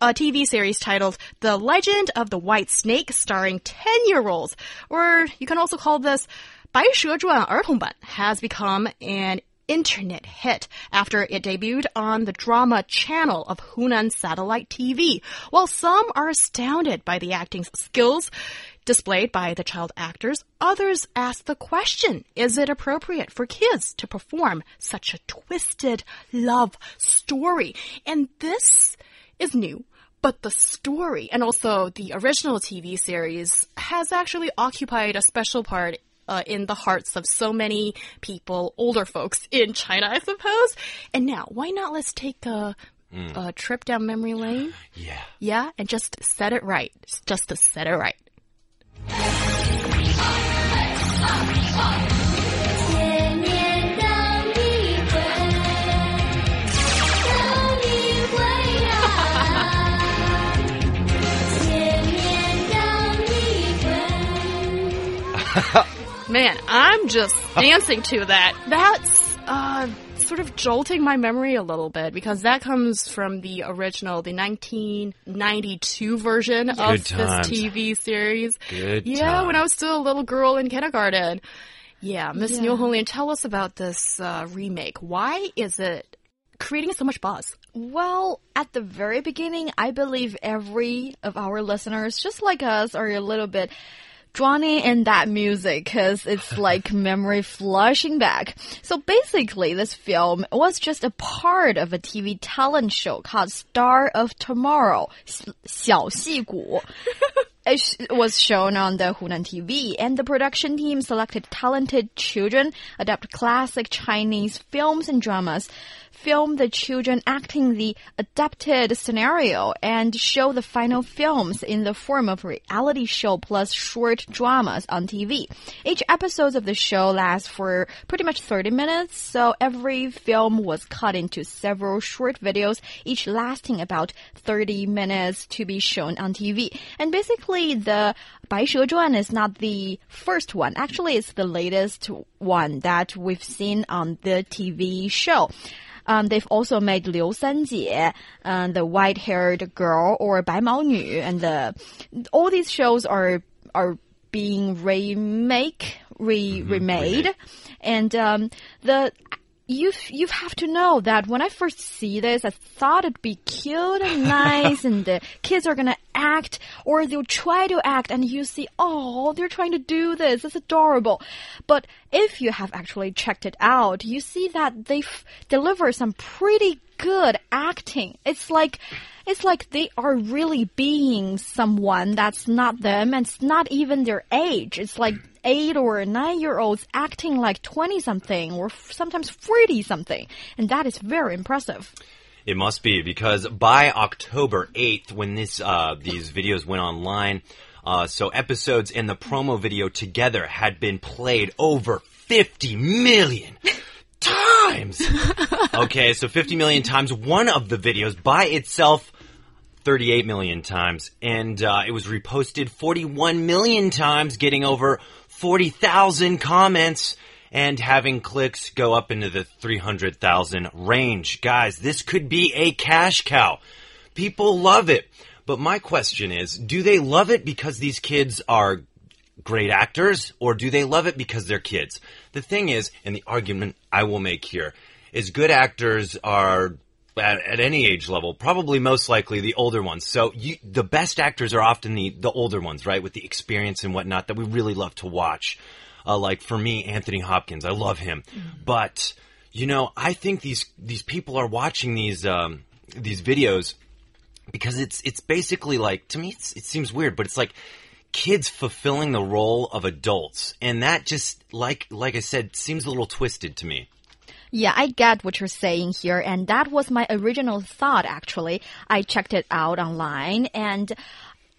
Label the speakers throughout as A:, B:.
A: a TV series titled The Legend of the White Snake, starring 10 year olds, or you can also call this 白蛇传儿童版 has become an internet hit after it debuted on the drama channel of Hunan Satellite TV. While some are astounded by the acting skills displayed by the child actors, others ask the question, is it appropriate for kids to perform such a twisted love story? And this is new. But the story and also the original TV series has actually occupied a special part uh, in the hearts of so many people, older folks in China, I suppose. And now, why not let's take a, mm. a trip down memory lane?
B: Yeah.
A: Yeah, and just set it right. Just to set it right. Man, I'm just dancing to that. That's uh, sort of jolting my memory a little bit because that comes from the original, the 1992 version
B: Good
A: of
B: times.
A: this TV series.
B: Good
A: yeah,
B: times.
A: when I was still a little girl in kindergarten. Yeah, Miss
C: Yeah.
A: Niu Honglin, tell us about this uh, remake. Why is it creating so much buzz?
C: Well, at the very beginning, I believe every of our listeners, just like us, are a little bit drawn in that music because it's like memory flushing back. So basically, this film was just a part of a TV talent show called Star of Tomorrow, 小戏骨. It sh- was shown on the Hunan TV, and the production team selected talented children, adapt classic Chinese films and dramas, film the children acting the adapted scenario, and show the final films in the form of reality show plus short dramas on TV. Each episode of the show lasts for pretty much 30 minutes, so every film was cut into several short videos, each lasting about 30 minutes to be shown on TV. And basically, the 白蛇传 is not the first one. Actually, it's the latest one that we've seen on the TV show. Um, they've also made Liu Sanjie, uh, the white-haired girl, or Bai Mao Nu, and the, all these shows are are being remake, re mm-hmm. remade, mm -hmm. and um, the you you have to know that when I first see this, I thought it'd be cute and nice, and the kids are gonna act, or they'll try to act, and you see, oh, they're trying to do this. It's adorable. But if you have actually checked it out, you see that they deliver some pretty good acting. It's like it's like they are really being someone that's not them and it's not even their age. It's like eight or nine year olds acting like 20 something or sometimes 40 something. And that is very impressive.
B: It must be because by October 8th, when this uh, these videos went online, uh, so episodes and the promo video together had been played over 50 million times. okay, so 50 million times. One of the videos by itself. 38 million times, and uh, it was reposted 41 million times, getting over 40,000 comments and having clicks go up into the 300,000 range. Guys, this could be a cash cow. People love it. But my question is, do they love it because these kids are great actors or do they love it because they're kids? The thing is, and the argument I will make here is good actors are at, at any age level, probably most likely the older ones. So you, the best actors are often the, the older ones, right? With the experience and whatnot that we really love to watch. Uh, like for me, Anthony Hopkins, I love him. But, you know, I think these, these people are watching these, um, these videos because it's, it's basically like, to me, it's, it seems weird, but it's like, kids fulfilling the role of adults and that just like like i said seems a little twisted to me
C: Yeah, I get what you're saying here, and that was my original thought actually. I checked it out online and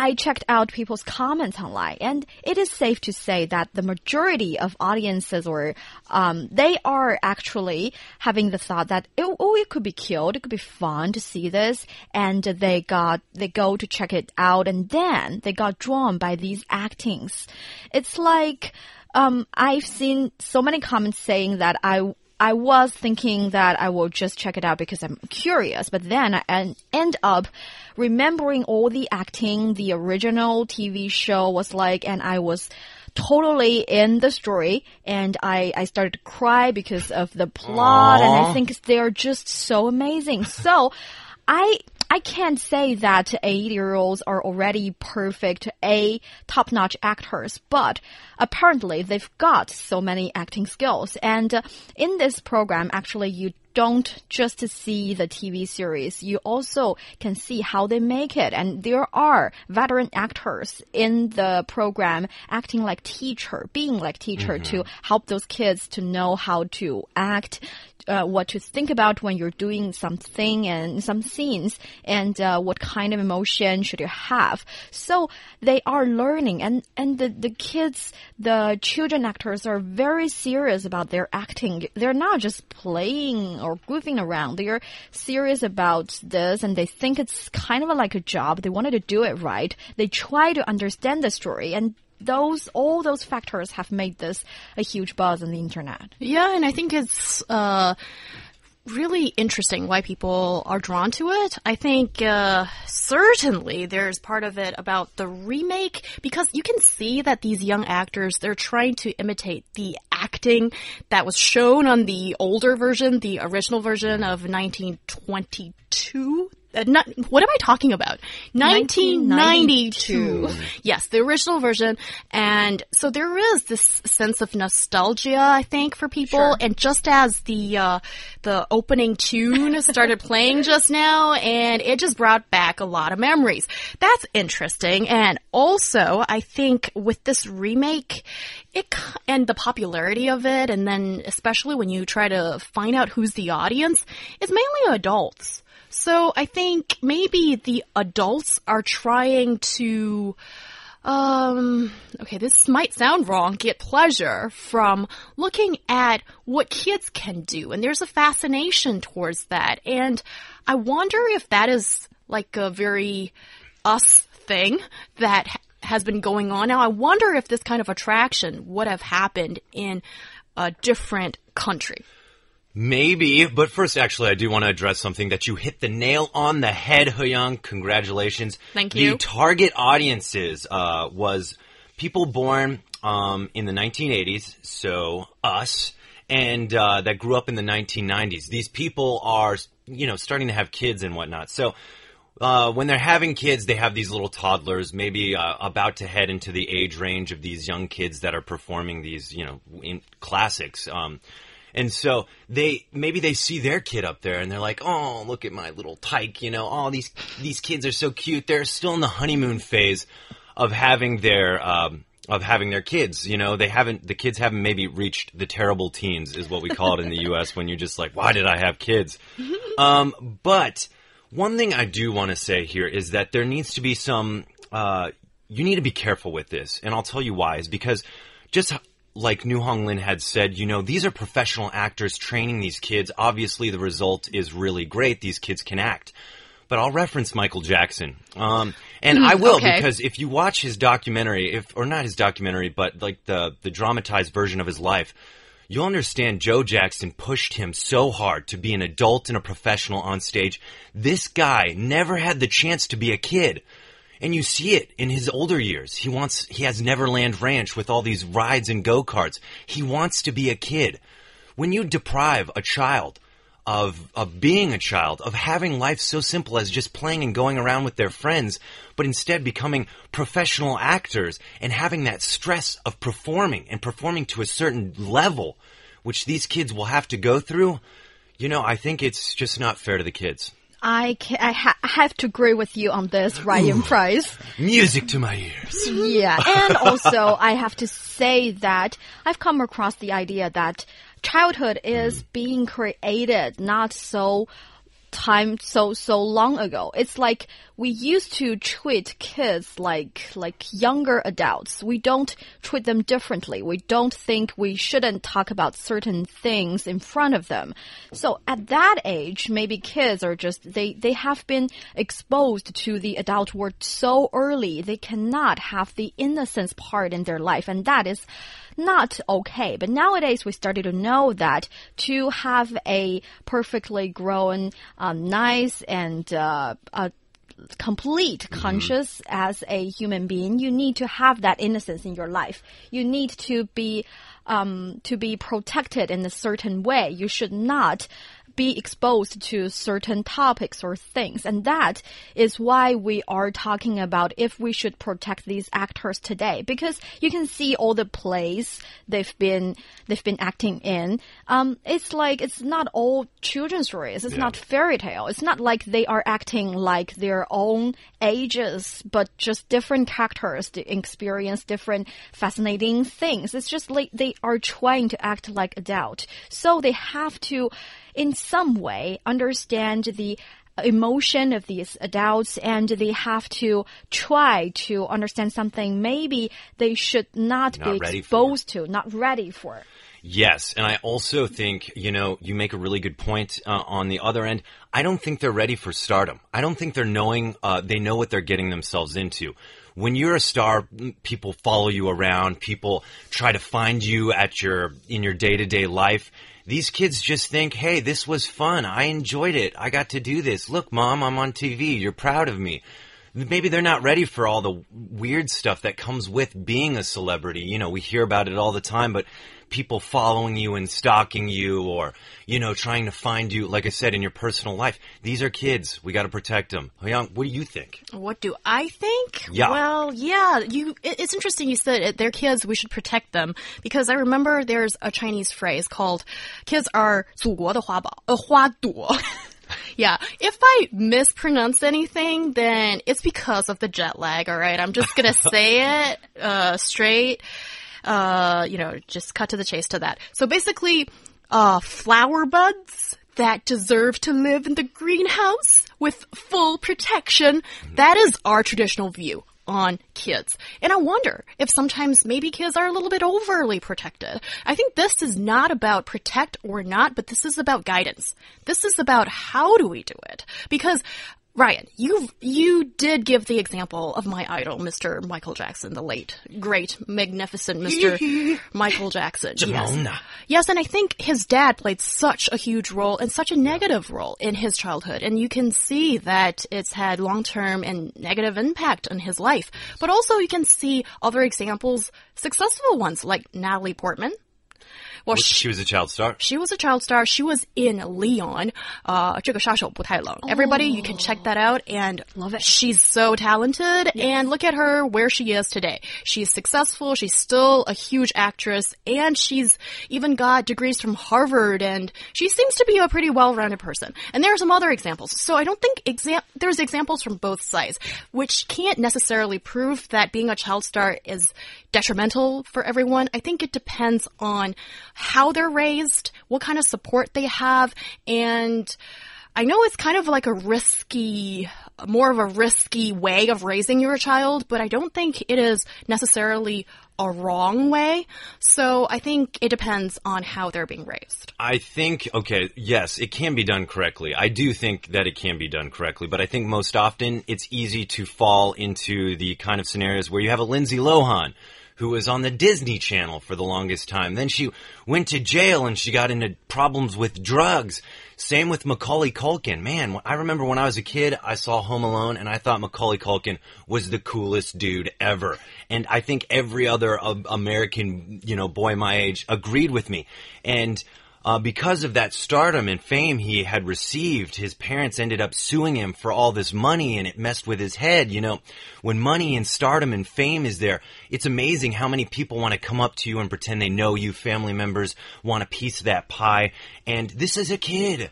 C: I checked out people's comments online, and it is safe to say that the majority of audiences or um, they are actually having the thought that it, oh, it could be cute, it could be fun to see this, and they got they go to check it out, and then they got drawn by these actings. It's like um, I've seen so many comments saying that I I was thinking that I will just check it out because I'm curious, but then I end up remembering all the acting the original TV show was like, and I was totally in the story and I, I started to cry because of the plot Aww. and I think they're just so amazing. So I I can't say that eight year olds are already perfect A top notch actors, but apparently they've got so many acting skills. And uh, in this program, actually, you don't just see the TV series, you also can see how they make it. And there are veteran actors in the program acting like teacher, being like teacher mm -hmm. to help those kids to know how to act, uh, what to think about when you're doing something and some scenes and uh, what kind of emotion should you have. So they are learning and, and the, the kids, the children actors are very serious about their acting. They're not just playing or goofing around. They're serious about this and they think it's kind of like a job. They wanted to do it right. They try to understand the story and those all those factors have made this a huge buzz on the internet.
A: Yeah, and I think it's uh, really interesting why people are drawn to it. I think uh, certainly there's part of it about the remake because you can see that these young actors they're trying to imitate the acting that was shown on the older version, the original version of 1922 uh, not, what am I talking about? 1992. 1992. Yes, the original version. And so there is this sense of nostalgia, I think, for people. Sure. And just as the, uh, the opening tune started playing just now, and it just brought back a lot of memories. That's interesting. And also, I think with this remake, it, and the popularity of it, and then especially when you try to find out who's the audience, it's mainly adults. So I think maybe the adults are trying to, um, okay, this might sound wrong, get pleasure from looking at what kids can do. And there's a fascination towards that. And I wonder if that is like a very us thing that has been going on. Now, I wonder if this kind of attraction would have happened in a different country.
B: Maybe, but first, actually, I do want to address something that you hit the nail on the head, Hyung. Congratulations.
A: Thank you.
B: The target audiences uh, was people born um, in the 1980s, so us, and uh, that grew up in the 1990s. These people are, you know, starting to have kids and whatnot. So uh, when they're having kids, they have these little toddlers, maybe uh, about to head into the age range of these young kids that are performing these, you know, classics. Um, and so they maybe they see their kid up there and they're like, "Oh, look at my little tyke," you know, "Oh, these these kids are so cute." They're still in the honeymoon phase of having their um, of having their kids. You know, they haven't the kids haven't maybe reached the terrible teens is what we call it in the U.S. when you're just like, "Why did I have kids?" Um, but one thing I do want to say here is that there needs to be some. Uh, you need to be careful with this, and I'll tell you why. Is because just like Niu Honglin had said, you know, these are professional actors training these kids. Obviously, the result is really great. These kids can act. But I'll reference Michael Jackson. Um, and I will okay. because if you watch his documentary, if or not his documentary, but like the the dramatized version of his life, you'll understand Joe Jackson pushed him so hard to be an adult and a professional on stage. This guy never had the chance to be a kid. And you see it in his older years. He wants, he has Neverland Ranch with all these rides and go-karts. He wants to be a kid. When you deprive a child of, of being a child, of having life so simple as just playing and going around with their friends, but instead becoming professional actors and having that stress of performing and performing to a certain level, which these kids will have to go through, you know, I think it's just not fair to the kids.
C: I, can, I, ha have to agree with you on this, Ryan Ooh, Price.
B: Music to my ears.
C: Yeah, and also I have to say that I've come across the idea that childhood is being created not so time so so long ago. It's like we used to treat kids like like younger adults. We don't treat them differently. We don't think we shouldn't talk about certain things in front of them. So at that age, maybe kids are just they they have been exposed to the adult world so early. They cannot have the innocence part in their life and that is not okay. But nowadays, we started to know that to have a perfectly grown, um, nice and uh, uh, complete conscious as a human being, you need to have that innocence in your life. You need to be um, to be protected in a certain way. You should not be exposed to certain topics or things. And that is why we are talking about if we should protect these actors today. Because you can see all the plays they've been, they've been acting in. Um, it's like, it's not all children's stories. It's
B: Yeah.
C: not fairy tale. It's not like they are acting like their own ages, but just different characters to experience different fascinating things. It's just like they are trying to act like adult. So they have to, in some way, understand the emotion of these adults and they have to try to understand something maybe they should not,
B: Not
C: be exposed to, not ready for.
B: Yes, and I also think, you know, you make a really good point uh, on the other end. I don't think they're ready for stardom. I don't think they're knowing, uh, they know what they're getting themselves into. When you're a star, people follow you around, people try to find you at your, in your day to day life. These kids just think, hey, this was fun. I enjoyed it. I got to do this. Look, mom, I'm on TV. You're proud of me maybe they're not ready for all the weird stuff that comes with being a celebrity. You know, we hear about it all the time, but people following you and stalking you or, you know, trying to find you, like I said, in your personal life. These are kids. We got to protect them. Young, what do you think?
A: What do I think?
B: Yeah.
A: Well, yeah, you. It, it's interesting you said it, they're kids. We should protect them because I remember there's a Chinese phrase called "kids are 祖国的花宝,呃花朵." Yeah, if I mispronounce anything, then it's because of the jet lag. All right, I'm just gonna say it uh, straight. Uh, you know, just cut to the chase to that. So basically, uh, flower buds that deserve to live in the greenhouse with full protection. That is our traditional view on kids. And I wonder if sometimes maybe kids are a little bit overly protected. I think this is not about protect or not, but this is about guidance. This is about how do we do it? Because Ryan, you you did give the example of my idol, Mr. Michael Jackson, the late, great, magnificent Mr. Michael Jackson. Yes. Yes, and I think his dad played such a huge role and such a negative role in his childhood. And you can see that it's had long term and negative impact on his life. But also, you can see other examples, successful ones, like Natalie Portman. Well, she,
B: She was a child star.
A: she was a child star. She was in Leon. Uh, 这个杀手不太冷. Everybody, you can check that out and
C: Love it.
A: She's so talented and look at her where she is today. She's successful. She's still a huge actress and she's even got degrees from Harvard and she seems to be a pretty well-rounded person. And there are some other examples. So I don't think exam- there's examples from both sides, which can't necessarily prove that being a child star is detrimental for everyone. I think it depends on how they're raised, what kind of support they have, and I know it's kind of like a risky, more of a risky way of raising your child, but I don't think it is necessarily a wrong way. So I think it depends on how they're being raised.
B: I think, okay, yes, it can be done correctly. I do think that it can be done correctly, but I think most often it's easy to fall into the kind of scenarios where you have a Lindsay Lohan who was on the Disney Channel for the longest time. Then she went to jail and she got into problems with drugs. Same with Macaulay Culkin. Man, I remember when I was a kid, I saw Home Alone and I thought Macaulay Culkin was the coolest dude ever. And I think every other uh, American, you know, boy my age agreed with me. And uh, because of that stardom and fame he had received, his parents ended up suing him for all this money and it messed with his head. You know, when money and stardom and fame is there, it's amazing how many people want to come up to you and pretend they know you. Family members want a piece of that pie. And this is a kid.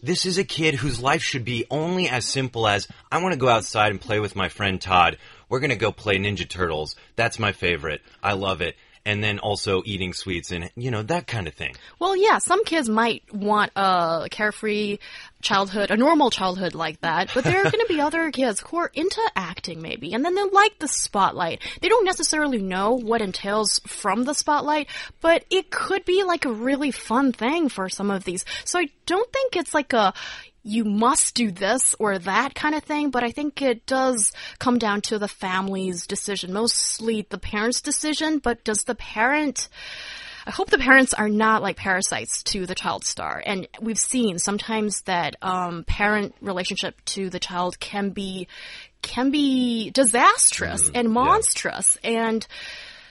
B: This is a kid whose life should be only as simple as I want to go outside and play with my friend Todd. We're going to go play Ninja Turtles. That's my favorite. I love it. And then also eating sweets and you know that kind of thing.
A: Well, yeah, some kids might want a carefree childhood, a normal childhood like that, but there are going to be other kids who are into acting maybe, and then they like the spotlight. They don't necessarily know what entails from the spotlight, but it could be like a really fun thing for some of these. So I don't think it's like a you must do this or that kind of thing, but I think it does come down to the family's decision, mostly the parent's decision, but does the parent I hope the parents are not like parasites to the child star. And we've seen sometimes that um, parent relationship to the child can be can be disastrous and monstrous. And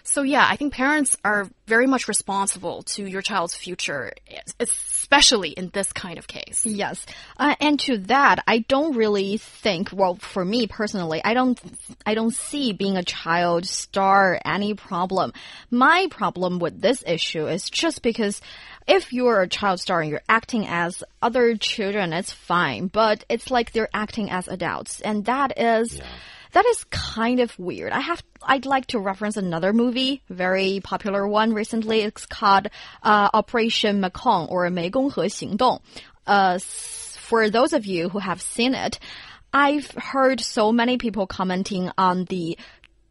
A: so yeah, I think parents are very much responsible to your child's future, especially in this kind of case.
C: Yes. Uh, and to that, I don't really think, well, for me personally, I don't, I don't see being a child star any problem. My problem with this issue is just because if you're a child star and you're acting as other children, it's fine, but it's like they're acting as adults. And that is, that is kind of weird. I have, I'd like to reference another movie, very popular one recently. It's called uh, Operation Mekong or 湄公河行动. Uh, s- for those of you who have seen it, I've heard so many people commenting on the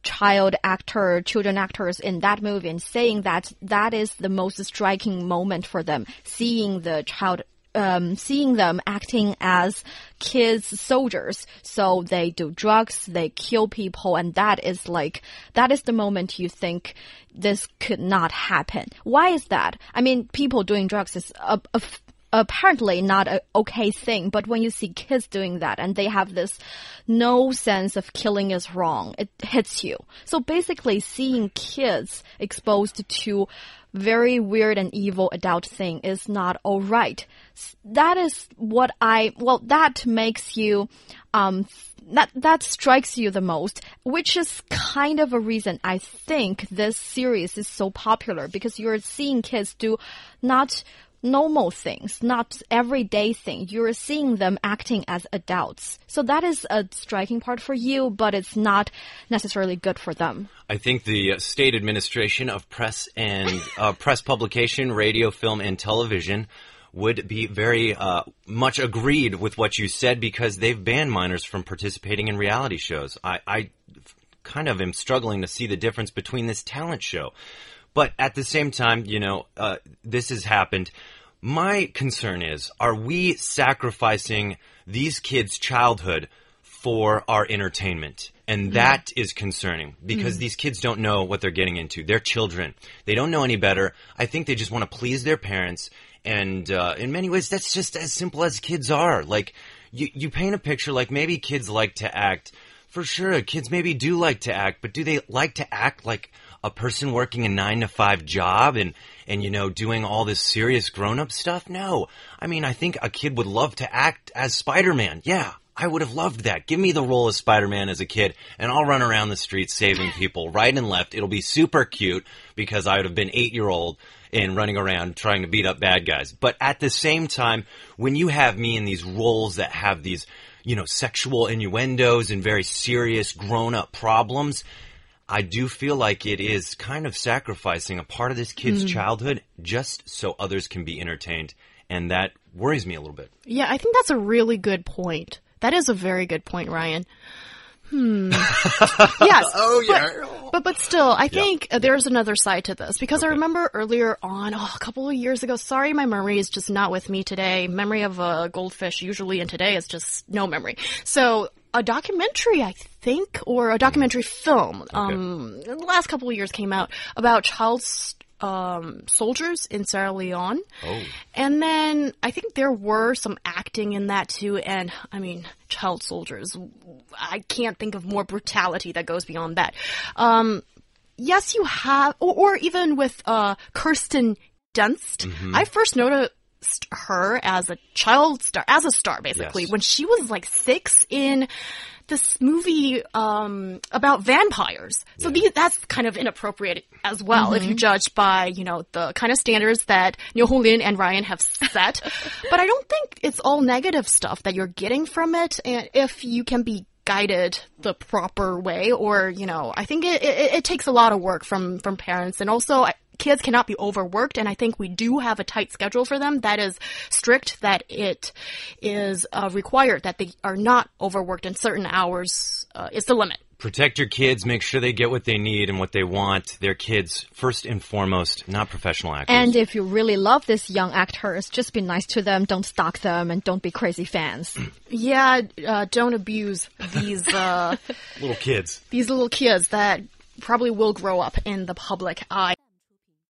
C: child actor, children actors in that movie and saying that that is the most striking moment for them, seeing the child um, seeing them acting as kids soldiers. So they do drugs, they kill people, and that is like, that is the moment you think this could not happen. Why is that? I mean, people doing drugs is a, a apparently not a okay thing, but when you see kids doing that and they have this no sense of killing is wrong, it hits you. So basically seeing kids exposed to very weird and evil adult thing is not alright. That is what I, well, that makes you, um, that that strikes you the most, which is kind of a reason I think this series is so popular because you're seeing kids do not normal things, not everyday things. You're seeing them acting as adults. So that is a striking part for you, but it's not necessarily good for them.
B: I think the uh, state administration of press and uh, press publication, radio, film, and television would be very uh, much agreed with what you said because they've banned minors from participating in reality shows. I, I kind of am struggling to see the difference between this talent show. But at the same time, you know, uh, this has happened. My concern is, are we sacrificing these kids' childhood for our entertainment? And that is concerning because these kids don't know what they're getting into. They're children. They don't know any better. I think they just want to please their parents. And uh, in many ways, that's just as simple as kids are. Like, you, you paint a picture like maybe kids like to act. For sure, kids maybe do like to act, but do they like to act like a person working a nine to five job and, and, you know, doing all this serious grown up stuff? No. I mean, I think a kid would love to act as Spider-Man. Yeah. I would have loved that. Give me the role of Spider-Man as a kid and I'll run around the streets saving people right and left. It'll be super cute because I would have been eight year old and running around trying to beat up bad guys. But at the same time, when you have me in these roles that have these, you know, sexual innuendos and very serious grown up problems, I do feel like it is kind of sacrificing a part of this kid's childhood just so others can be entertained. And that worries me a little bit.
A: Yeah, I think that's a really good point. That is a very good point, Ryan. Hmm. yes.
B: Oh, yeah.
A: But, but but still, I think uh, there's another side to this because I remember earlier on, oh, a couple of years ago. Sorry, my memory is just not with me today. Memory of a goldfish usually, and today is just no memory. So a documentary, I think, or a documentary film, um, in the last couple of years came out about child um, soldiers in Sierra Leone.
B: Oh.
A: And then I think there were some acting in that too. And I mean, child soldiers. I can't think of more brutality that goes beyond that. Um, yes, you have, or, or even with uh, Kirsten Dunst. I first noticed her as a child star, as a star, basically,
B: Yes.
A: when she was like six in this movie um, about vampires. So the, that's kind of inappropriate as well if you judge by, you know, the kind of standards that Niu Honglin and Ryan have set. but I don't think it's all negative stuff that you're getting from it. And if you can be guided the proper way or you know i think it, it, it takes a lot of work from from parents and also I- kids cannot be overworked and i think we do have a tight schedule for them that is strict that it is uh, required that they are not overworked in certain hours uh, is the limit
B: Protect your kids, make sure they get what they need and what they want. They're kids first and foremost, not professional actors.
C: And if you really love these young actors, just be nice to them, don't stalk them, and don't be crazy fans.
A: yeah uh, don't abuse these uh,
B: little kids.
A: these little kids that probably will grow up in the public eye